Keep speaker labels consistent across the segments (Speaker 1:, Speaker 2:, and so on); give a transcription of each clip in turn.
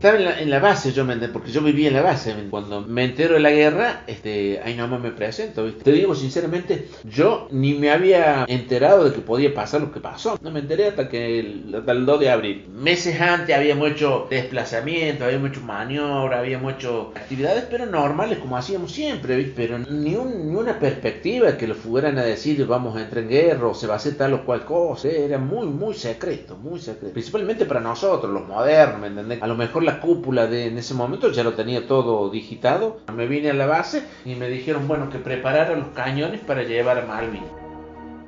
Speaker 1: Estaba en la, en la base yo, me porque yo vivía en la base. Cuando me entero de la guerra, este, ahí nomás me presento. ¿viste? Te digo sinceramente, yo ni me había enterado de que podía pasar lo que pasó. No me enteré hasta que el, hasta el 2 de abril. Meses antes habíamos hecho desplazamiento, habíamos hecho maniobra, habíamos hecho actividades, pero normales como hacíamos siempre, ¿viste? Pero ni, un- ni una perspectiva que lo fueran a decir vamos a entrar en guerra o se va a hacer tal o cual cosa. ¿eh? Era muy, muy secreto, muy secreto. Principalmente para nosotros, los modernos, ¿me entendés? A lo mejor la cúpula de en ese momento ya lo tenía todo digitado. Me vine a la base y me dijeron, bueno, que preparara los cañones para llevar a Malvin.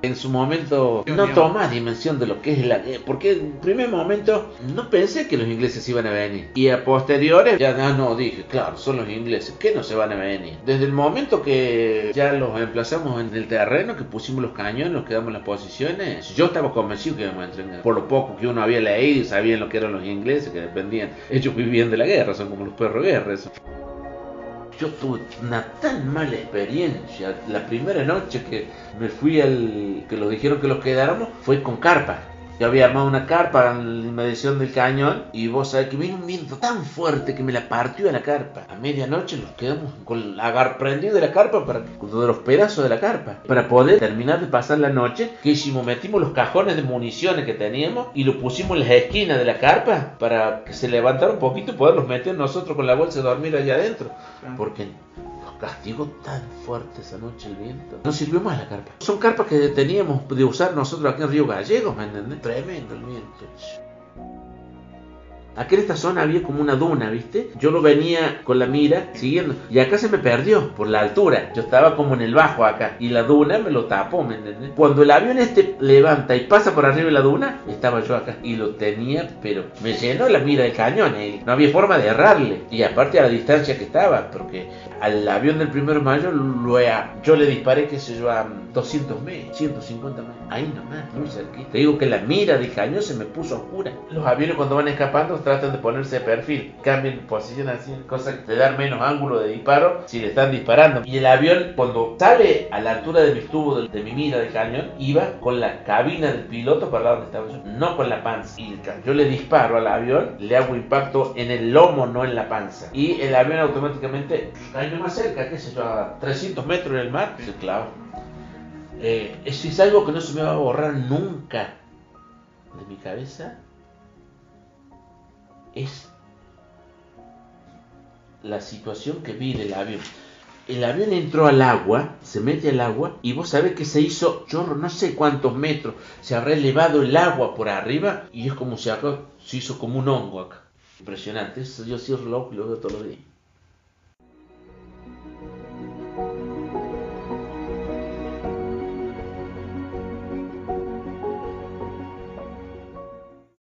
Speaker 1: En su momento no toma dimensión de lo que es la guerra, porque en primer momento no pensé que los ingleses iban a venir. Y a posteriores ya no, no dije, claro, son los ingleses, que no se van a venir. Desde el momento que ya los emplazamos en el terreno, que pusimos los cañones, nos quedamos en las posiciones, yo estaba convencido que íbamos a entrenar. Por lo poco que uno había leído, sabían lo que eran los ingleses, que dependían, ellos vivían de la guerra, son como los perros de guerra. eso. Yo tuve una tan mala experiencia. La primera noche que me fui al. que nos dijeron que los quedáramos fue con carpa. Yo había armado una carpa en la inmediación del cañón y vos sabés que vino un viento tan fuerte que me la partió a la carpa. A medianoche nos quedamos con el agar prendido de la carpa, para, de los pedazos de la carpa. Para poder terminar de pasar la noche, que hicimos? Metimos los cajones de municiones que teníamos y los pusimos en las esquinas de la carpa para que se levantara un poquito y poderlos meter nosotros con la bolsa de dormir allá adentro. Porque castigó tan fuerte esa noche el viento. No sirvió más la carpa. Son carpas que teníamos de usar nosotros aquí en Río Gallegos, ¿me entendés? Tremendo el viento. Aquí en esta zona había como una duna, ¿viste? Yo lo venía con la mira siguiendo. Y acá se me perdió por la altura. Yo estaba como en el bajo acá. Y la duna me lo tapó, ¿me entendés? Cuando el avión este levanta y pasa por arriba de la duna, estaba yo acá. Y lo tenía, pero me llenó la mira del cañón. y no había forma de errarle. Y aparte a la distancia que estaba, porque al avión del primero de mayo lo yo le disparé, qué sé yo, a 200 metros, 150 metros. Ahí nomás, muy cerquita. Te digo que la mira del cañón se me puso oscura. Los aviones cuando van escapando tratan de ponerse de perfil, cambian de posición así, cosa que te dan menos ángulo de disparo si le están disparando. Y el avión cuando sale a la altura de mi tubo, de, de mi mira del cañón, iba con la cabina del piloto para donde estaba yo, no con la panza. Y yo le disparo al avión, le hago impacto en el lomo, no en la panza. Y el avión automáticamente cae más cerca, qué sé yo, a 300 metros en el mar, se clava. Eh, eso es algo que no se me va a borrar nunca de mi cabeza. Es la situación que vi del avión. El avión entró al agua, se mete al agua y vos sabés que se hizo, yo no sé cuántos metros, se habrá elevado el agua por arriba y es como se, se hizo como un hongo acá. Impresionante, eso yo cierro el ojo y lo veo todos los días.